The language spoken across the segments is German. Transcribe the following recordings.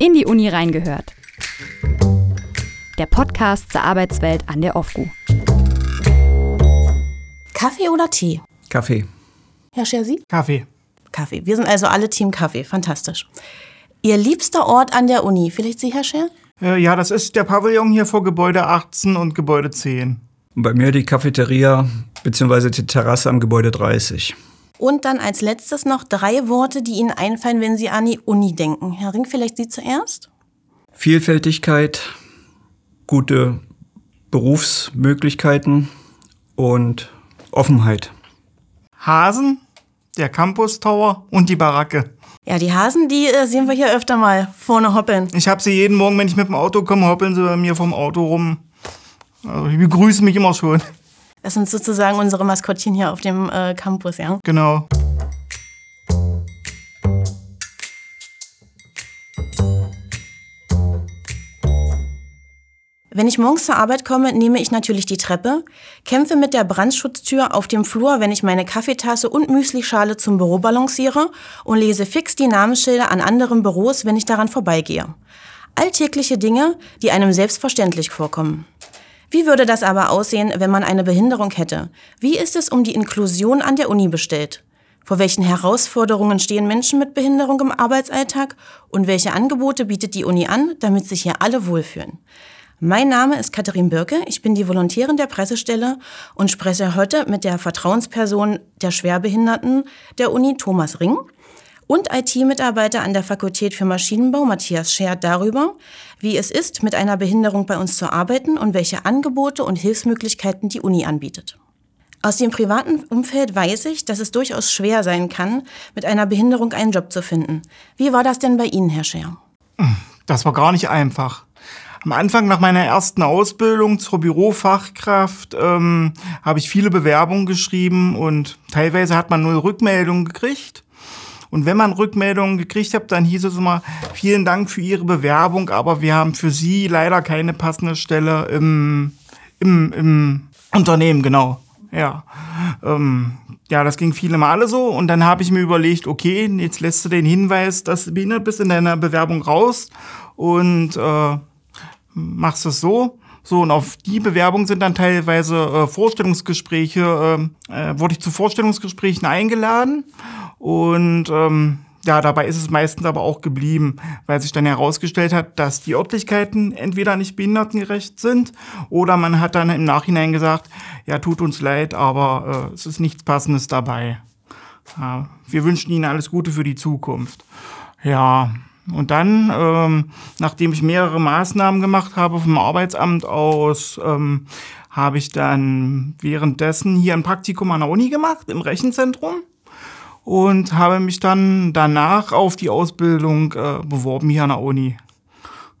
In die Uni reingehört. Der Podcast zur Arbeitswelt an der OFGU. Kaffee oder Tee? Kaffee. Herr Schersi? Kaffee. Kaffee. Wir sind also alle Team Kaffee. Fantastisch. Ihr liebster Ort an der Uni? Vielleicht Sie, Herr Scher? Äh, ja, das ist der Pavillon hier vor Gebäude 18 und Gebäude 10. Und bei mir die Cafeteria bzw. die Terrasse am Gebäude 30. Und dann als letztes noch drei Worte, die Ihnen einfallen, wenn Sie an die Uni denken. Herr Ring, vielleicht Sie zuerst? Vielfältigkeit, gute Berufsmöglichkeiten und Offenheit. Hasen, der Campus Tower und die Baracke. Ja, die Hasen, die äh, sehen wir hier öfter mal vorne hoppeln. Ich habe sie jeden Morgen, wenn ich mit dem Auto komme, hoppeln sie bei mir vom Auto rum. Also, die begrüßen mich immer schon. Das sind sozusagen unsere Maskottchen hier auf dem äh, Campus, ja? Genau. Wenn ich morgens zur Arbeit komme, nehme ich natürlich die Treppe, kämpfe mit der Brandschutztür auf dem Flur, wenn ich meine Kaffeetasse und Müslischale zum Büro balanciere und lese fix die Namensschilder an anderen Büros, wenn ich daran vorbeigehe. Alltägliche Dinge, die einem selbstverständlich vorkommen. Wie würde das aber aussehen, wenn man eine Behinderung hätte? Wie ist es um die Inklusion an der Uni bestellt? Vor welchen Herausforderungen stehen Menschen mit Behinderung im Arbeitsalltag und welche Angebote bietet die Uni an, damit sich hier alle wohlfühlen? Mein Name ist Katharin Birke, ich bin die Volontärin der Pressestelle und spreche heute mit der Vertrauensperson der Schwerbehinderten der Uni Thomas Ring und IT-Mitarbeiter an der Fakultät für Maschinenbau Matthias Schert darüber, wie es ist, mit einer Behinderung bei uns zu arbeiten und welche Angebote und Hilfsmöglichkeiten die Uni anbietet. Aus dem privaten Umfeld weiß ich, dass es durchaus schwer sein kann, mit einer Behinderung einen Job zu finden. Wie war das denn bei Ihnen, Herr Scher? Das war gar nicht einfach. Am Anfang nach meiner ersten Ausbildung zur Bürofachkraft ähm, habe ich viele Bewerbungen geschrieben und teilweise hat man null Rückmeldungen gekriegt. Und wenn man Rückmeldungen gekriegt hat, dann hieß es immer, vielen Dank für Ihre Bewerbung, aber wir haben für Sie leider keine passende Stelle im, im, im Unternehmen, genau. Ja. Ähm, ja, das ging viele Male so. Und dann habe ich mir überlegt, okay, jetzt lässt du den Hinweis, dass du behindert bist in deiner Bewerbung raus und äh, machst es so. So, und auf die Bewerbung sind dann teilweise äh, Vorstellungsgespräche, äh, äh, wurde ich zu Vorstellungsgesprächen eingeladen. Und ähm, ja, dabei ist es meistens aber auch geblieben, weil sich dann herausgestellt hat, dass die Örtlichkeiten entweder nicht behindertengerecht sind oder man hat dann im Nachhinein gesagt, ja, tut uns leid, aber äh, es ist nichts Passendes dabei. Ja, wir wünschen Ihnen alles Gute für die Zukunft. Ja, und dann, ähm, nachdem ich mehrere Maßnahmen gemacht habe vom Arbeitsamt aus, ähm, habe ich dann währenddessen hier ein Praktikum an der Uni gemacht, im Rechenzentrum. Und habe mich dann danach auf die Ausbildung äh, beworben hier an der Uni.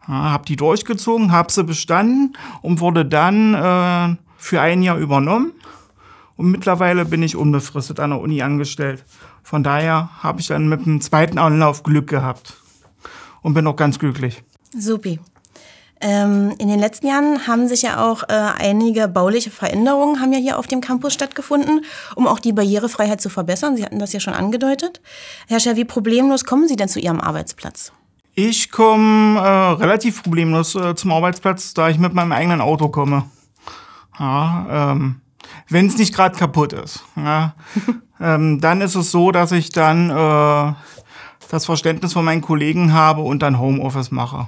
Ja, habe die durchgezogen, habe sie bestanden und wurde dann äh, für ein Jahr übernommen. Und mittlerweile bin ich unbefristet an der Uni angestellt. Von daher habe ich dann mit dem zweiten Anlauf Glück gehabt und bin auch ganz glücklich. Supi. Ähm, in den letzten Jahren haben sich ja auch äh, einige bauliche Veränderungen haben ja hier auf dem Campus stattgefunden, um auch die Barrierefreiheit zu verbessern. Sie hatten das ja schon angedeutet. Herr Scher, wie problemlos kommen Sie denn zu Ihrem Arbeitsplatz? Ich komme äh, relativ problemlos äh, zum Arbeitsplatz, da ich mit meinem eigenen Auto komme. Ja, ähm, wenn es nicht gerade kaputt ist. Ja. ähm, dann ist es so, dass ich dann äh, das Verständnis von meinen Kollegen habe und dann Homeoffice mache.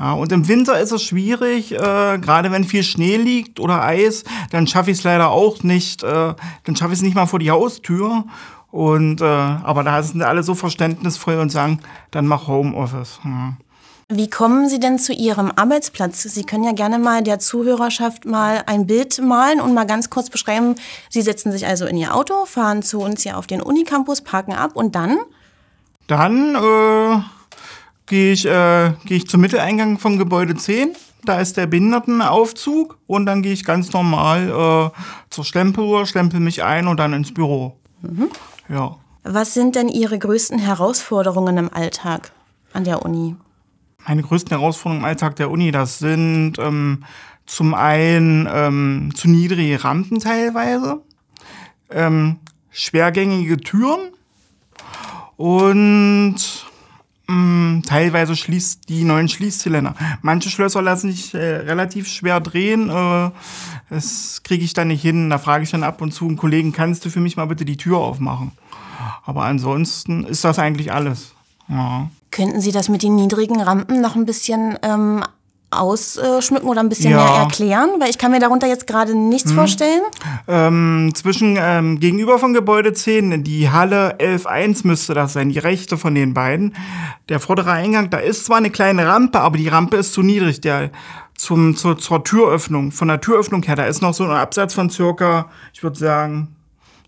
Ja, und im Winter ist es schwierig, äh, gerade wenn viel Schnee liegt oder Eis, dann schaffe ich es leider auch nicht, äh, dann schaffe ich es nicht mal vor die Haustür. Und äh, aber da sind alle so verständnisvoll und sagen, dann mach Homeoffice. Ja. Wie kommen Sie denn zu Ihrem Arbeitsplatz? Sie können ja gerne mal der Zuhörerschaft mal ein Bild malen und mal ganz kurz beschreiben. Sie setzen sich also in Ihr Auto, fahren zu uns hier auf den Unicampus, parken ab und dann? Dann äh, gehe ich, äh, geh ich zum Mitteleingang vom Gebäude 10. Da ist der Behindertenaufzug und dann gehe ich ganz normal äh, zur Stempeluhr, stempel mich ein und dann ins Büro. Mhm. Ja. Was sind denn Ihre größten Herausforderungen im Alltag an der Uni? Meine größten Herausforderungen im Alltag der Uni, das sind ähm, zum einen ähm, zu niedrige Rampen teilweise, ähm, schwergängige Türen und mh, ähm, teilweise schließt die neuen Schließzylinder. Manche Schlösser lassen sich äh, relativ schwer drehen. Äh, das kriege ich dann nicht hin. Da frage ich dann ab und zu einen Kollegen, kannst du für mich mal bitte die Tür aufmachen? Aber ansonsten ist das eigentlich alles. Ja. Könnten Sie das mit den niedrigen Rampen noch ein bisschen ähm, ausschmücken oder ein bisschen Ja. mehr erklären? Weil ich kann mir darunter jetzt gerade nichts vorstellen. Ähm, zwischen ähm, gegenüber von Gebäude 10, die Halle 11.1 müsste das sein, die rechte von den beiden. Der vordere Eingang, da ist zwar eine kleine Rampe, aber die Rampe ist zu niedrig. Der zum, zur, zur Türöffnung, von der Türöffnung her, da ist noch so ein Absatz von circa, ich würde sagen,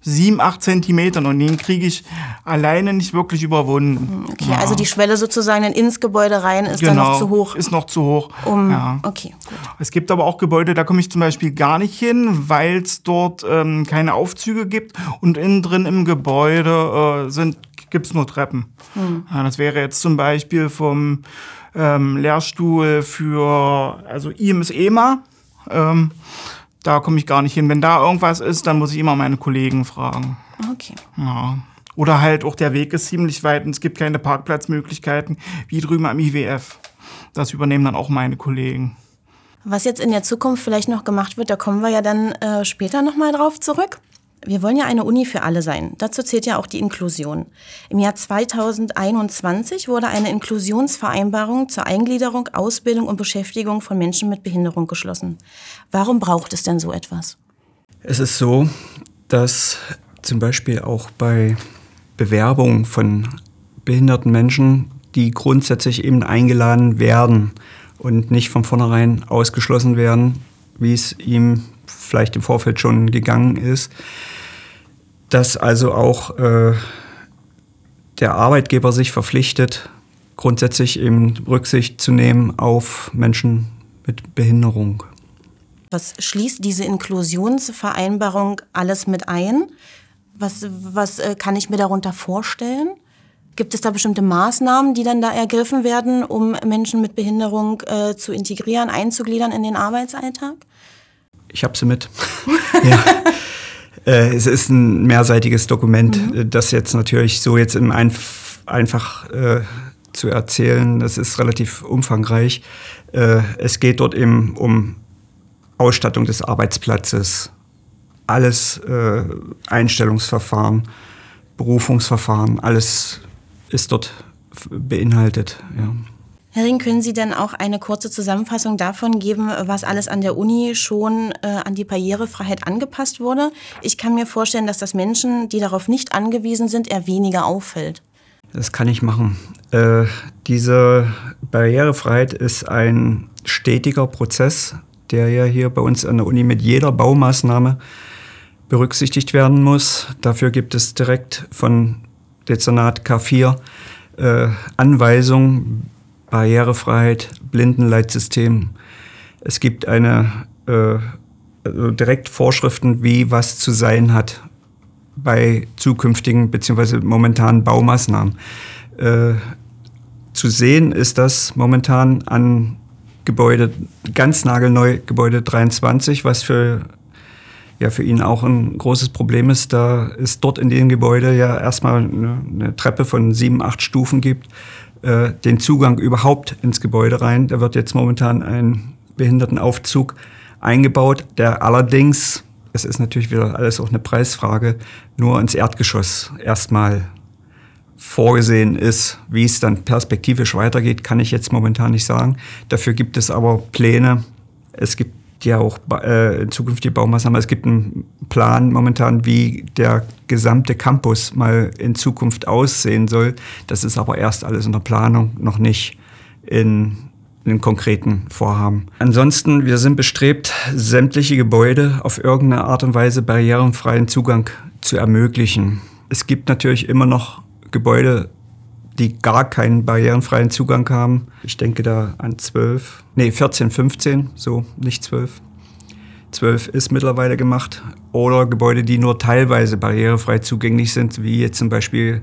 sieben, acht Zentimetern und den kriege ich alleine nicht wirklich überwunden. Okay, also die Schwelle sozusagen dann ins Gebäude rein ist dann noch zu hoch. Genau, Ist noch zu hoch. Um, ja. Okay, gut. Es gibt aber auch Gebäude, da komme ich zum Beispiel gar nicht hin, weil es dort ähm, keine Aufzüge gibt und innen drin im Gebäude äh, sind gibt's nur Treppen. Ja, das wäre jetzt zum Beispiel vom ähm, Lehrstuhl für also IMS EMA. Ähm, da komme ich gar nicht hin. Wenn da irgendwas ist, dann muss ich immer meine Kollegen fragen. Okay. Ja. Oder halt auch der Weg ist ziemlich weit und es gibt keine Parkplatzmöglichkeiten wie drüben am IWF. Das übernehmen dann auch meine Kollegen. Was jetzt in der Zukunft vielleicht noch gemacht wird, da kommen wir ja dann äh, später nochmal drauf zurück. Wir wollen ja eine Uni für alle sein. Dazu zählt ja auch die Inklusion. Im Jahr 2021 wurde eine Inklusionsvereinbarung zur Eingliederung, Ausbildung und Beschäftigung von Menschen mit Behinderung geschlossen. Warum braucht es denn so etwas? Es ist so, dass zum Beispiel auch bei Bewerbungen von behinderten Menschen, die grundsätzlich eben eingeladen werden und nicht von vornherein ausgeschlossen werden, wie es ihm vielleicht im Vorfeld schon gegangen ist, dass also auch äh, der Arbeitgeber sich verpflichtet, grundsätzlich eben Rücksicht zu nehmen auf Menschen mit Behinderung. Was schließt diese Inklusionsvereinbarung alles mit ein? Was, was äh, kann ich mir darunter vorstellen? Gibt es da bestimmte Maßnahmen, die dann da ergriffen werden, um Menschen mit Behinderung äh, zu integrieren, einzugliedern in den Arbeitsalltag? Ich habe sie mit. ja. Äh, es ist ein mehrseitiges Dokument, äh, das jetzt natürlich so jetzt im Einf einfach äh, zu erzählen, das ist relativ umfangreich. Äh, es geht dort eben um Ausstattung des Arbeitsplatzes, alles äh, Einstellungsverfahren, Berufungsverfahren, alles ist dort beinhaltet. Ja. Herr Ring, können Sie denn auch eine kurze Zusammenfassung davon geben, was alles an der Uni schon äh, an die Barrierefreiheit angepasst wurde? Ich kann mir vorstellen, dass das Menschen, die darauf nicht angewiesen sind, eher weniger auffällt. Das kann ich machen. Äh, diese Barrierefreiheit ist ein stetiger Prozess, der ja hier bei uns an der Uni mit jeder Baumaßnahme berücksichtigt werden muss. Dafür gibt es direkt von Dezernat K4 äh, Anweisungen, Barrierefreiheit, Blindenleitsystem. Es gibt eine äh, also direkt Vorschriften, wie was zu sein hat bei zukünftigen bzw. momentanen Baumaßnahmen. Äh, zu sehen ist das momentan an Gebäude, ganz nagelneu Gebäude 23, was für, ja, für ihn auch ein großes Problem ist. Da es dort in dem Gebäude ja erstmal eine, eine Treppe von sieben, acht Stufen gibt, äh, den Zugang überhaupt ins Gebäude rein. Da wird jetzt momentan ein Behindertenaufzug eingebaut, der allerdings, es ist natürlich wieder alles auch eine Preisfrage, nur ins Erdgeschoss erstmal vorgesehen ist. Wie es dann perspektivisch weitergeht, kann ich jetzt momentan nicht sagen. Dafür gibt es aber Pläne. Es gibt ja auch äh, zukünftige Baumaßnahmen. Es gibt einen Plan momentan, wie der gesamte Campus mal in Zukunft aussehen soll. Das ist aber erst alles in der Planung, noch nicht in in konkreten Vorhaben. Ansonsten, wir sind bestrebt, sämtliche Gebäude auf irgendeine Art und Weise barrierenfreien Zugang zu ermöglichen. Es gibt natürlich immer noch Gebäude, die gar keinen barrierenfreien Zugang haben. Ich denke da an 12, nee, 14, 15, so, nicht 12. 12 ist mittlerweile gemacht. Oder Gebäude, die nur teilweise barrierefrei zugänglich sind, wie jetzt zum Beispiel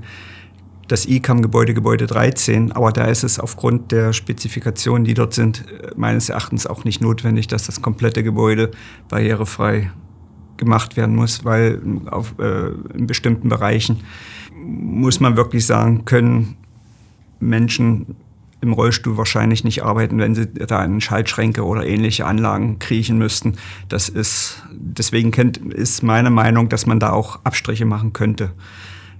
das ICAM-Gebäude, Gebäude 13. Aber da ist es aufgrund der Spezifikationen, die dort sind, meines Erachtens auch nicht notwendig, dass das komplette Gebäude barrierefrei gemacht werden muss, weil auf, äh, in bestimmten Bereichen muss man wirklich sagen, können Menschen im Rollstuhl wahrscheinlich nicht arbeiten, wenn sie da in Schaltschränke oder ähnliche Anlagen kriechen müssten. Das ist, deswegen kennt, ist meine Meinung, dass man da auch Abstriche machen könnte.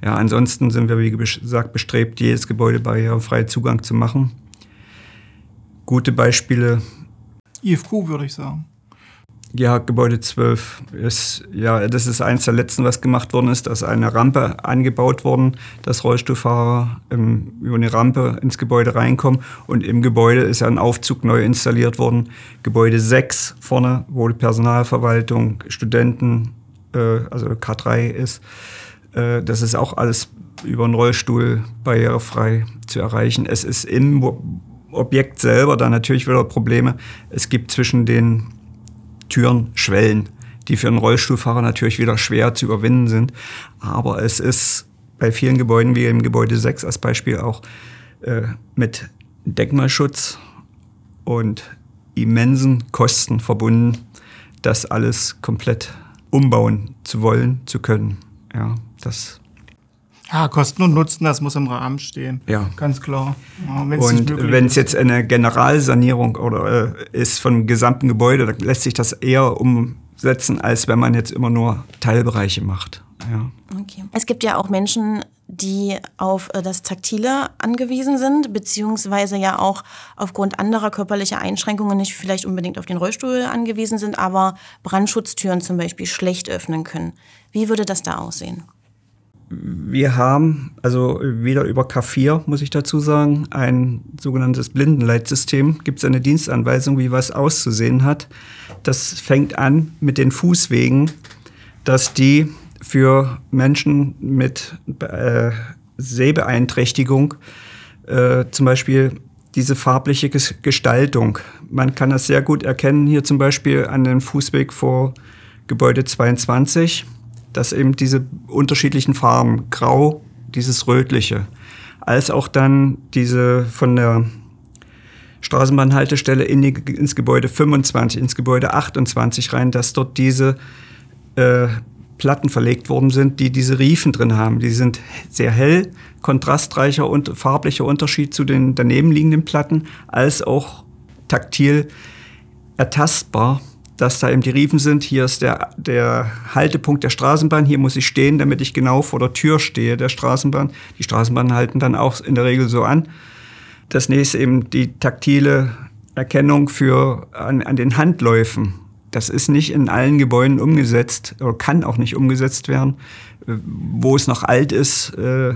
Ja, ansonsten sind wir, wie gesagt, bestrebt, jedes Gebäude barrierefrei Zugang zu machen. Gute Beispiele. IFQ würde ich sagen. Ja, Gebäude 12 ist, ja, das ist eines der letzten, was gemacht worden ist. Da ist eine Rampe angebaut worden, dass Rollstuhlfahrer ähm, über eine Rampe ins Gebäude reinkommen. Und im Gebäude ist ein Aufzug neu installiert worden. Gebäude 6 vorne, wo die Personalverwaltung, Studenten, äh, also K3 ist. Äh, das ist auch alles über einen Rollstuhl barrierefrei zu erreichen. Es ist im Objekt selber dann natürlich wieder Probleme. Es gibt zwischen den Türen Schwellen, die für einen Rollstuhlfahrer natürlich wieder schwer zu überwinden sind. Aber es ist bei vielen Gebäuden, wie im Gebäude 6 als Beispiel auch, äh, mit Denkmalschutz und immensen Kosten verbunden, das alles komplett umbauen zu wollen, zu können. Ja, das ja, Kosten und Nutzen, das muss im Rahmen stehen. Ja. Ganz klar. Ja, und wenn es jetzt eine Generalsanierung oder äh, ist vom gesamten Gebäude, dann lässt sich das eher umsetzen, als wenn man jetzt immer nur Teilbereiche macht. Ja. Okay. Es gibt ja auch Menschen, die auf äh, das Taktile angewiesen sind, beziehungsweise ja auch aufgrund anderer körperlicher Einschränkungen nicht vielleicht unbedingt auf den Rollstuhl angewiesen sind, aber Brandschutztüren zum Beispiel schlecht öffnen können. Wie würde das da aussehen? Wir haben, also wieder über K4, muss ich dazu sagen, ein sogenanntes Blindenleitsystem. Gibt es eine Dienstanweisung, wie was auszusehen hat. Das fängt an mit den Fußwegen, dass die für Menschen mit äh, Sehbeeinträchtigung äh, zum Beispiel diese farbliche Gestaltung. Man kann das sehr gut erkennen, hier zum Beispiel an dem Fußweg vor Gebäude 22 dass eben diese unterschiedlichen Farben, grau, dieses rötliche, als auch dann diese von der Straßenbahnhaltestelle in die, ins Gebäude 25, ins Gebäude 28 rein, dass dort diese äh, Platten verlegt worden sind, die diese Riefen drin haben. Die sind sehr hell, kontrastreicher und farblicher Unterschied zu den daneben liegenden Platten, als auch taktil ertastbar dass da eben die Riefen sind. Hier ist der, der Haltepunkt der Straßenbahn. Hier muss ich stehen, damit ich genau vor der Tür stehe der Straßenbahn. Die Straßenbahnen halten dann auch in der Regel so an. Das nächste eben die taktile Erkennung für an, an den Handläufen. Das ist nicht in allen Gebäuden umgesetzt oder kann auch nicht umgesetzt werden. Wo es noch alt ist, äh,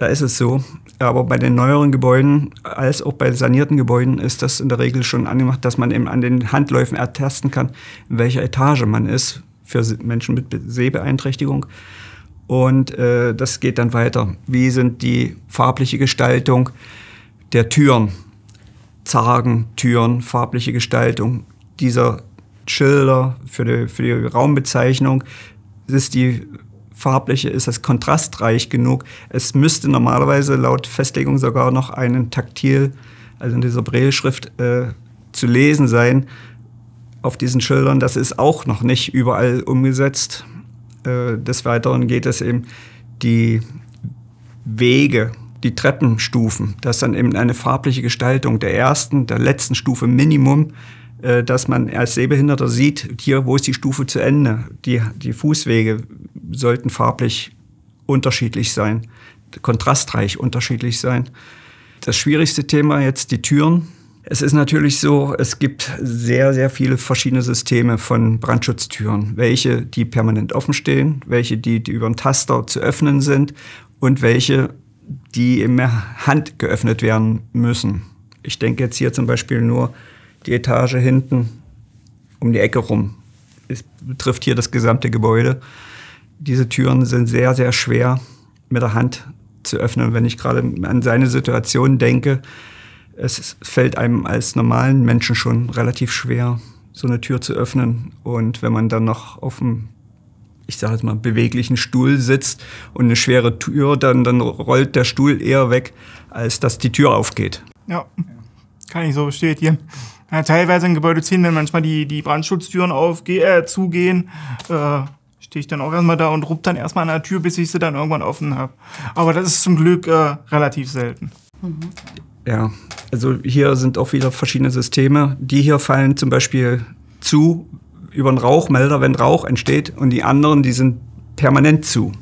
da ist es so. Aber bei den neueren Gebäuden als auch bei sanierten Gebäuden ist das in der Regel schon angemacht, dass man eben an den Handläufen ertasten kann, in welcher Etage man ist für Menschen mit Sehbeeinträchtigung. Und äh, das geht dann weiter. Wie sind die farbliche Gestaltung der Türen? Zargen, Türen, farbliche Gestaltung dieser Schilder für die, für die Raumbezeichnung. Ist die farbliche, ist es kontrastreich genug. Es müsste normalerweise laut Festlegung sogar noch einen Taktil, also in dieser Braille-Schrift, äh, zu lesen sein auf diesen Schildern. Das ist auch noch nicht überall umgesetzt. Äh, des Weiteren geht es eben die Wege, die Treppenstufen, das ist dann eben eine farbliche Gestaltung der ersten, der letzten Stufe Minimum dass man als Sehbehinderter sieht, hier, wo ist die Stufe zu Ende. Die, die Fußwege sollten farblich unterschiedlich sein, kontrastreich unterschiedlich sein. Das schwierigste Thema jetzt die Türen. Es ist natürlich so, es gibt sehr, sehr viele verschiedene Systeme von Brandschutztüren. Welche, die permanent offen stehen, welche, die, die über einen Taster zu öffnen sind und welche, die in Hand geöffnet werden müssen. Ich denke jetzt hier zum Beispiel nur die Etage hinten um die Ecke rum. Es betrifft hier das gesamte Gebäude. Diese Türen sind sehr, sehr schwer mit der Hand zu öffnen. Wenn ich gerade an seine Situation denke, es fällt einem als normalen Menschen schon relativ schwer, so eine Tür zu öffnen. Und wenn man dann noch auf einem, ich sage jetzt mal, beweglichen Stuhl sitzt und eine schwere Tür, dann, dann rollt der Stuhl eher weg, als dass die Tür aufgeht. Ja, kann ich so bestätigen. Ja, teilweise in Gebäude 10, wenn manchmal die, die Brandschutztüren aufge äh, zugehen, äh, stehe ich dann auch erstmal da und rupp dann erstmal an der Tür, bis ich sie dann irgendwann offen habe. Aber das ist zum Glück äh, relativ selten. Mhm. Ja, also hier sind auch wieder verschiedene Systeme. Die hier fallen zum Beispiel zu über einen Rauchmelder, wenn Rauch entsteht, und die anderen, die sind permanent zu.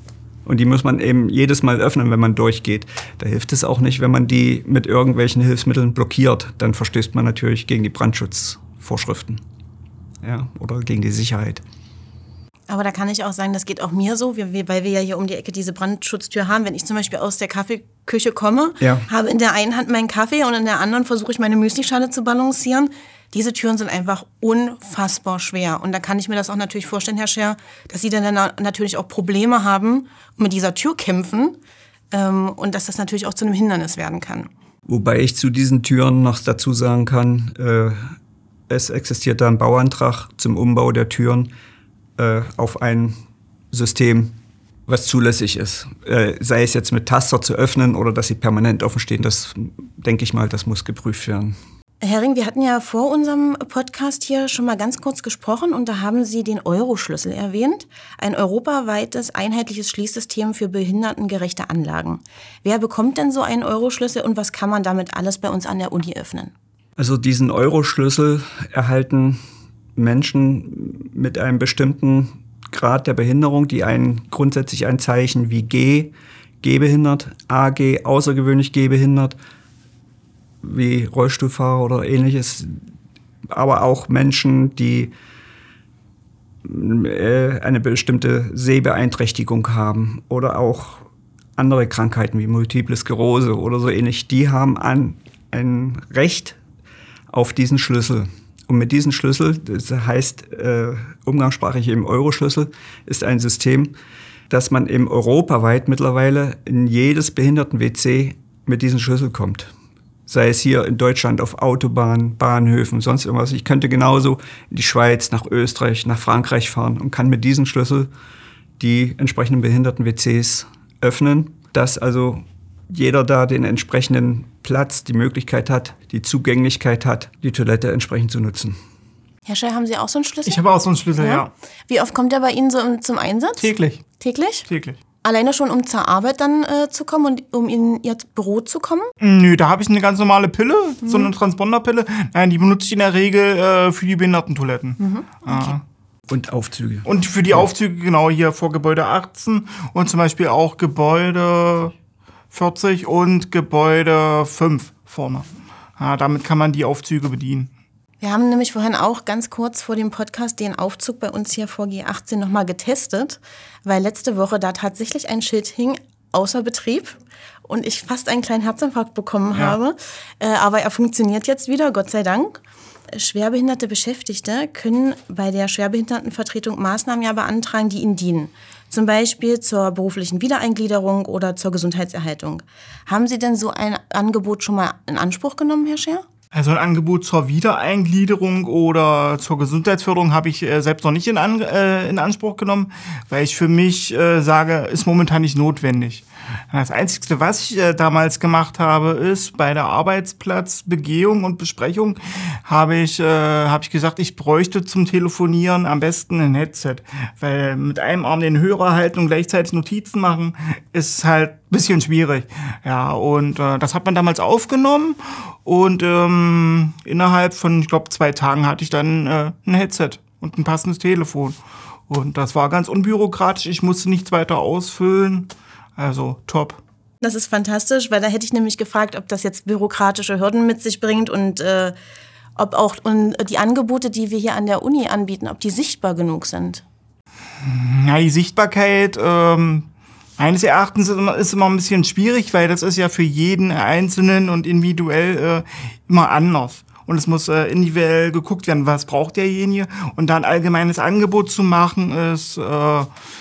Und die muss man eben jedes Mal öffnen, wenn man durchgeht. Da hilft es auch nicht, wenn man die mit irgendwelchen Hilfsmitteln blockiert. Dann verstößt man natürlich gegen die Brandschutzvorschriften. Ja, oder gegen die Sicherheit. Aber da kann ich auch sagen, das geht auch mir so, weil wir ja hier um die Ecke diese Brandschutztür haben. Wenn ich zum Beispiel aus der Kaffeeküche komme, ja. habe in der einen Hand meinen Kaffee und in der anderen versuche ich meine Müslischale zu balancieren. Diese Türen sind einfach unfassbar schwer. Und da kann ich mir das auch natürlich vorstellen, Herr Scher, dass Sie dann natürlich auch Probleme haben und mit dieser Tür kämpfen ähm, und dass das natürlich auch zu einem Hindernis werden kann. Wobei ich zu diesen Türen noch dazu sagen kann, äh, es existiert da ein Bauantrag zum Umbau der Türen äh, auf ein System, was zulässig ist. Äh, sei es jetzt mit Taster zu öffnen oder dass sie permanent offen stehen, das denke ich mal, das muss geprüft werden. Herr Ring, wir hatten ja vor unserem Podcast hier schon mal ganz kurz gesprochen und da haben Sie den Euro-Schlüssel erwähnt. Ein europaweites einheitliches Schließsystem für behindertengerechte Anlagen. Wer bekommt denn so einen Euro-Schlüssel und was kann man damit alles bei uns an der Uni öffnen? Also diesen Euro-Schlüssel erhalten Menschen mit einem bestimmten Grad der Behinderung, die ein grundsätzlich ein Zeichen wie G, gehbehindert, AG, außergewöhnlich gehbehindert, wie Rollstuhlfahrer oder ähnliches, aber auch Menschen, die äh, eine bestimmte Sehbeeinträchtigung haben oder auch andere Krankheiten wie Multiple Sklerose oder so ähnlich, die haben ein, ein Recht auf diesen Schlüssel. Und mit diesem Schlüssel, das heißt äh, umgangssprachlich eben Euro-Schlüssel, ist ein System, dass man eben europaweit mittlerweile in jedes Behinderten-WC mit diesem Schlüssel kommt. Sei es hier in Deutschland auf Autobahnen, Bahnhöfen, sonst irgendwas. Ich könnte genauso in die Schweiz, nach Österreich, nach Frankreich fahren und kann mit diesem Schlüssel die entsprechenden Behinderten-WCs öffnen, dass also jeder da den entsprechenden Platz, die Möglichkeit hat, die Zugänglichkeit hat, die Toilette entsprechend zu nutzen. Herr Schell, haben Sie auch so einen Schlüssel? Ich habe auch so einen Schlüssel, ja. ja. Wie oft kommt der bei Ihnen so zum Einsatz? Täglich. Täglich? Täglich. Alleine schon, um zur Arbeit dann äh, zu kommen und um in Ihr Büro zu kommen? Nö, da habe ich eine ganz normale Pille, mhm. so eine Transponderpille. Nein, die benutze ich in der Regel äh, für die Behindertentoiletten. Mhm. Okay. Und Aufzüge. Und für die Aufzüge, genau, hier vor Gebäude 18 und zum Beispiel auch Gebäude 40 und Gebäude 5 vorne. Ja, damit kann man die Aufzüge bedienen. Wir haben nämlich vorhin auch ganz kurz vor dem Podcast den Aufzug bei uns hier vor G18 nochmal getestet, weil letzte Woche da tatsächlich ein Schild hing, außer Betrieb und ich fast einen kleinen Herzinfarkt bekommen ja. habe. Äh, aber er funktioniert jetzt wieder, Gott sei Dank. Schwerbehinderte Beschäftigte können bei der Schwerbehindertenvertretung Maßnahmen ja beantragen, die ihnen dienen. Zum Beispiel zur beruflichen Wiedereingliederung oder zur Gesundheitserhaltung. Haben Sie denn so ein Angebot schon mal in Anspruch genommen, Herr Scher? Also ein Angebot zur Wiedereingliederung oder zur Gesundheitsförderung habe ich äh, selbst noch nicht in, an, äh, in Anspruch genommen, weil ich für mich äh, sage, ist momentan nicht notwendig. Das Einzige, was ich äh, damals gemacht habe, ist bei der Arbeitsplatzbegehung und Besprechung habe ich, äh, hab ich gesagt, ich bräuchte zum Telefonieren am besten ein Headset. Weil mit einem Arm den Hörer halten und gleichzeitig Notizen machen, ist halt ein bisschen schwierig. Ja, und äh, das hat man damals aufgenommen und ähm, innerhalb von, ich glaube, zwei Tagen hatte ich dann äh, ein Headset und ein passendes Telefon. Und das war ganz unbürokratisch. Ich musste nichts weiter ausfüllen. Also top. Das ist fantastisch, weil da hätte ich nämlich gefragt, ob das jetzt bürokratische Hürden mit sich bringt und äh, ob auch und die Angebote, die wir hier an der Uni anbieten, ob die sichtbar genug sind. Ja, die Sichtbarkeit ähm, meines Erachtens ist immer, ist immer ein bisschen schwierig, weil das ist ja für jeden Einzelnen und individuell äh, immer anders. Und es muss äh, individuell geguckt werden, was braucht derjenige. Und da ein allgemeines Angebot zu machen, ist, äh,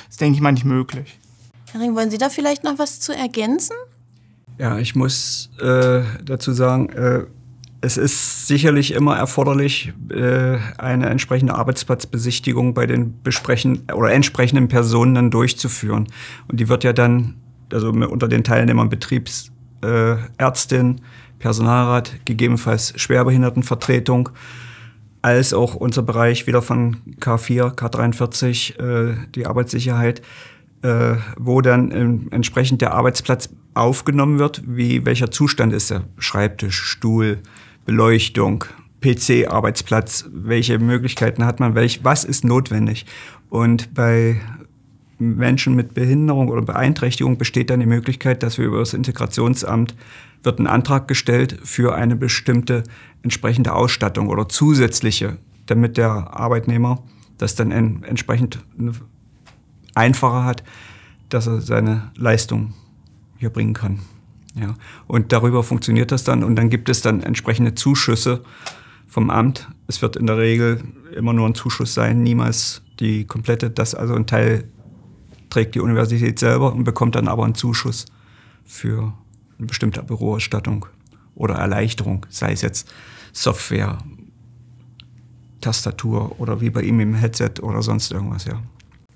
ist denke ich mal, nicht möglich. Ring, wollen Sie da vielleicht noch was zu ergänzen? Ja, ich muss äh, dazu sagen, äh, es ist sicherlich immer erforderlich, äh, eine entsprechende Arbeitsplatzbesichtigung bei den besprechen oder entsprechenden Personen dann durchzuführen. Und die wird ja dann, also unter den Teilnehmern Betriebsärztin, Personalrat, gegebenenfalls Schwerbehindertenvertretung als auch unser Bereich wieder von K4, K43, äh, die Arbeitssicherheit, äh, wo dann ähm, entsprechend der Arbeitsplatz aufgenommen wird, wie welcher Zustand ist der Schreibtisch, Stuhl, Beleuchtung, PC-Arbeitsplatz, welche Möglichkeiten hat man, welch, was ist notwendig. Und bei Menschen mit Behinderung oder Beeinträchtigung besteht dann die Möglichkeit, dass wir über das Integrationsamt wird ein Antrag gestellt für eine bestimmte entsprechende Ausstattung oder zusätzliche, damit der Arbeitnehmer das dann entsprechend einfacher hat, dass er seine Leistung hier bringen kann. Ja. Und darüber funktioniert das dann und dann gibt es dann entsprechende Zuschüsse vom Amt. Es wird in der Regel immer nur ein Zuschuss sein, niemals die komplette, das also ein Teil trägt die Universität selber und bekommt dann aber einen Zuschuss für eine bestimmte Büroausstattung oder Erleichterung, sei es jetzt Software, Tastatur oder wie bei ihm im Headset oder sonst irgendwas, ja.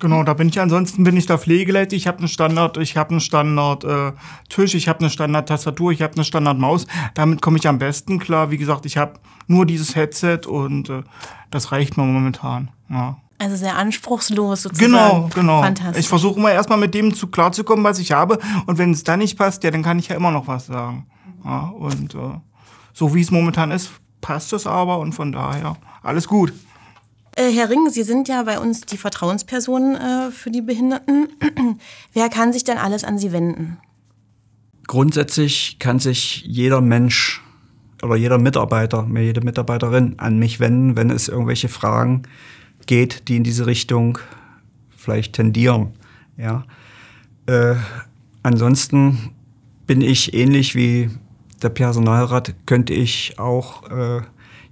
Genau, da bin ich ansonsten bin ich da Pflegeleitung. Ich habe einen Standard, ich habe einen Standard äh, Tisch, ich habe eine Standard Tastatur, ich habe eine Standard Maus. Damit komme ich am besten klar. Wie gesagt, ich habe nur dieses Headset und äh, das reicht mir momentan. Ja. Also sehr anspruchslos sozusagen. Genau, genau. Fantastisch. Ich versuche mal erstmal mit dem zu klarzukommen, was ich habe. Und wenn es dann nicht passt, ja, dann kann ich ja immer noch was sagen. Ja, und äh, so wie es momentan ist, passt es aber und von daher alles gut. Äh, Herr Ring, Sie sind ja bei uns die Vertrauensperson äh, für die Behinderten. Wer kann sich denn alles an Sie wenden? Grundsätzlich kann sich jeder Mensch oder jeder Mitarbeiter, jede Mitarbeiterin an mich wenden, wenn es irgendwelche Fragen geht, die in diese Richtung vielleicht tendieren. Ja. Äh, ansonsten bin ich ähnlich wie der Personalrat, könnte ich auch äh,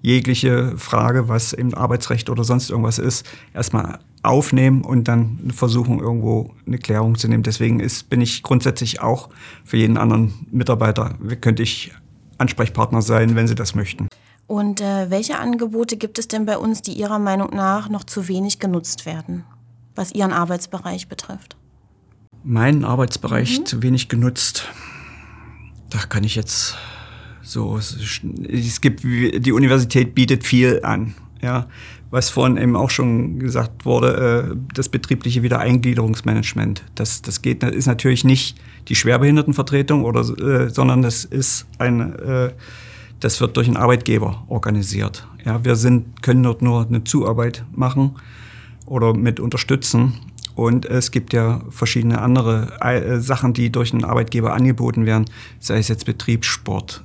jegliche Frage, was im Arbeitsrecht oder sonst irgendwas ist, erstmal aufnehmen und dann versuchen, irgendwo eine Klärung zu nehmen. Deswegen ist, bin ich grundsätzlich auch für jeden anderen Mitarbeiter, könnte ich Ansprechpartner sein, wenn sie das möchten. Und äh, welche Angebote gibt es denn bei uns, die Ihrer Meinung nach noch zu wenig genutzt werden, was Ihren Arbeitsbereich betrifft? Meinen Arbeitsbereich mhm. zu wenig genutzt. Da kann ich jetzt so, es gibt, die Universität bietet viel an. Ja, was vorhin eben auch schon gesagt wurde, äh, das betriebliche Wiedereingliederungsmanagement. Das, das geht, das ist natürlich nicht die Schwerbehindertenvertretung oder, äh, sondern das ist ein, äh, das wird durch einen Arbeitgeber organisiert. Ja, wir sind, können dort nur eine Zuarbeit machen oder mit unterstützen. Und es gibt ja verschiedene andere Sachen, die durch einen Arbeitgeber angeboten werden, sei es jetzt Betriebssport,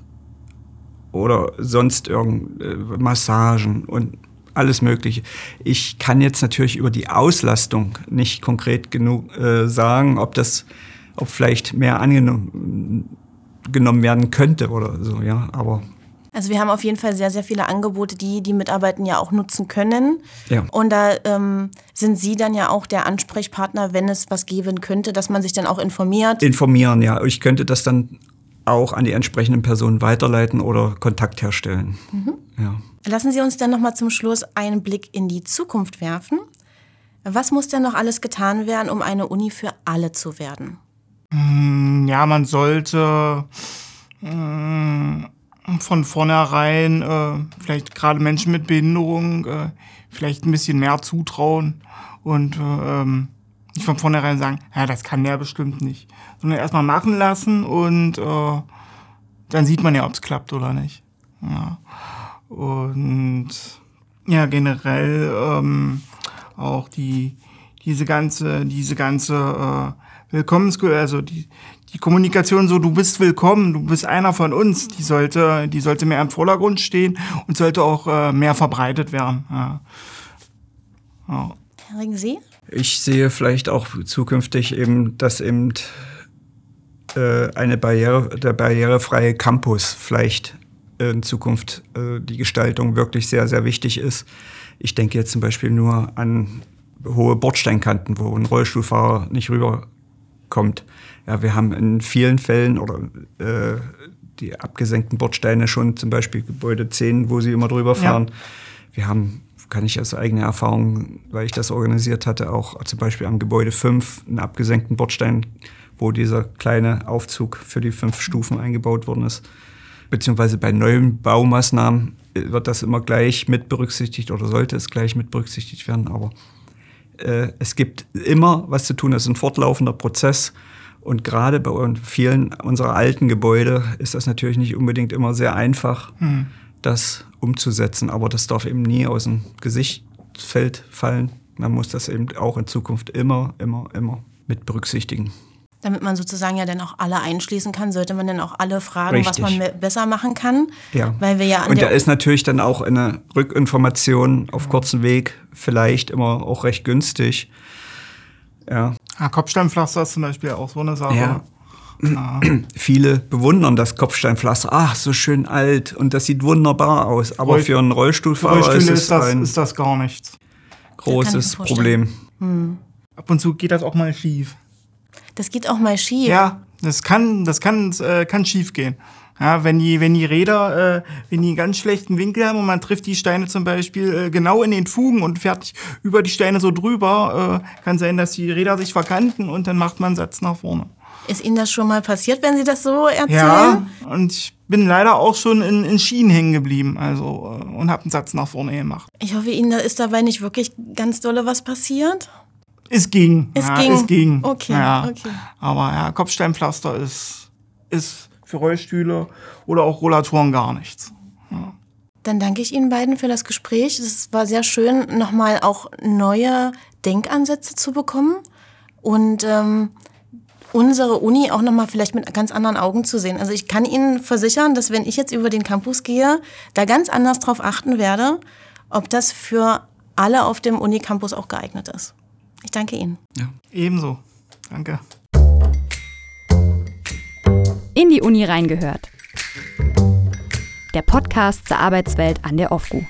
oder sonst irgend äh, Massagen und alles Mögliche. Ich kann jetzt natürlich über die Auslastung nicht konkret genug äh, sagen, ob das, ob vielleicht mehr angenommen genommen werden könnte oder so, ja, aber also wir haben auf jeden Fall sehr, sehr viele Angebote, die die Mitarbeiter ja auch nutzen können. Ja. Und da ähm, sind Sie dann ja auch der Ansprechpartner, wenn es was geben könnte, dass man sich dann auch informiert. Informieren, ja. Ich könnte das dann auch an die entsprechenden Personen weiterleiten oder Kontakt herstellen. Mhm. Ja. Lassen Sie uns dann noch mal zum Schluss einen Blick in die Zukunft werfen. Was muss denn noch alles getan werden, um eine Uni für alle zu werden? Hm, ja, man sollte hm, von vornherein äh, vielleicht gerade Menschen mit Behinderung äh, vielleicht ein bisschen mehr zutrauen und äh, ähm, nicht von vornherein sagen, ja, das kann der bestimmt nicht. Sondern erstmal machen lassen und äh, dann sieht man ja, ob es klappt oder nicht. Ja. Und ja, generell ähm, auch die, diese ganze, diese ganze äh, Willkommens, also die, die Kommunikation so, du bist willkommen, du bist einer von uns, die sollte, die sollte mehr im Vordergrund stehen und sollte auch äh, mehr verbreitet werden. Ja. Ja. Herr Sie? Ich sehe vielleicht auch zukünftig eben, dass eben äh, eine Barriere, der barrierefreie Campus vielleicht in Zukunft äh, die Gestaltung wirklich sehr, sehr wichtig ist. Ich denke jetzt zum Beispiel nur an hohe Bordsteinkanten, wo ein Rollstuhlfahrer nicht rüberkommt. Ja, wir haben in vielen Fällen oder äh, die abgesenkten Bordsteine schon zum Beispiel Gebäude 10, wo sie immer drüber fahren. Ja. Wir haben kann ich aus eigener Erfahrung, weil ich das organisiert hatte, auch zum Beispiel am Gebäude 5 einen abgesenkten Bordstein, wo dieser kleine Aufzug für die fünf Stufen eingebaut worden ist. Beziehungsweise bei neuen Baumaßnahmen wird das immer gleich mit berücksichtigt oder sollte es gleich mit berücksichtigt werden. Aber äh, es gibt immer was zu tun. Es ist ein fortlaufender Prozess. Und gerade bei vielen unserer alten Gebäude ist das natürlich nicht unbedingt immer sehr einfach, mhm. Das umzusetzen. Aber das darf eben nie aus dem Gesichtsfeld fallen. Man muss das eben auch in Zukunft immer, immer, immer mit berücksichtigen. Damit man sozusagen ja dann auch alle einschließen kann, sollte man dann auch alle fragen, Richtig. was man besser machen kann. Ja. Weil wir ja Und da ist natürlich dann auch eine Rückinformation auf kurzem Weg vielleicht immer auch recht günstig. Ja. ja Kopfsteinpflaster ist zum Beispiel auch so eine Sache. Ja. Ja. Viele bewundern das Kopfsteinpflaster. Ach, so schön alt und das sieht wunderbar aus. Aber Roll für einen Rollstuhlfahrer ist, ist, das, ein ist das gar nichts. Großes Problem. Hm. Ab und zu geht das auch mal schief. Das geht auch mal schief. Ja, das kann, das kann, äh, kann schief gehen. Ja, wenn die, wenn die Räder, äh, wenn die einen ganz schlechten Winkel haben und man trifft die Steine zum Beispiel äh, genau in den Fugen und fährt über die Steine so drüber, äh, kann sein, dass die Räder sich verkanten und dann macht man einen Satz nach vorne. Ist Ihnen das schon mal passiert, wenn Sie das so erzählen? Ja, und ich bin leider auch schon in, in Schienen hängen geblieben also, äh, und habe einen Satz nach vorne gemacht. Ich hoffe, Ihnen ist dabei nicht wirklich ganz dolle was passiert. Es ging. Es ja, ging. Es ging. Okay, ja. okay. Aber ja, Kopfsteinpflaster ist, ist für Rollstühle oder auch Rollatoren gar nichts. Ja. Dann danke ich Ihnen beiden für das Gespräch. Es war sehr schön, nochmal auch neue Denkansätze zu bekommen und ähm, unsere Uni auch nochmal vielleicht mit ganz anderen Augen zu sehen. Also ich kann Ihnen versichern, dass wenn ich jetzt über den Campus gehe, da ganz anders drauf achten werde, ob das für alle auf dem Unicampus auch geeignet ist. Ich danke Ihnen. Ja. Ebenso. Danke. In die Uni reingehört. Der Podcast zur Arbeitswelt an der OFGU.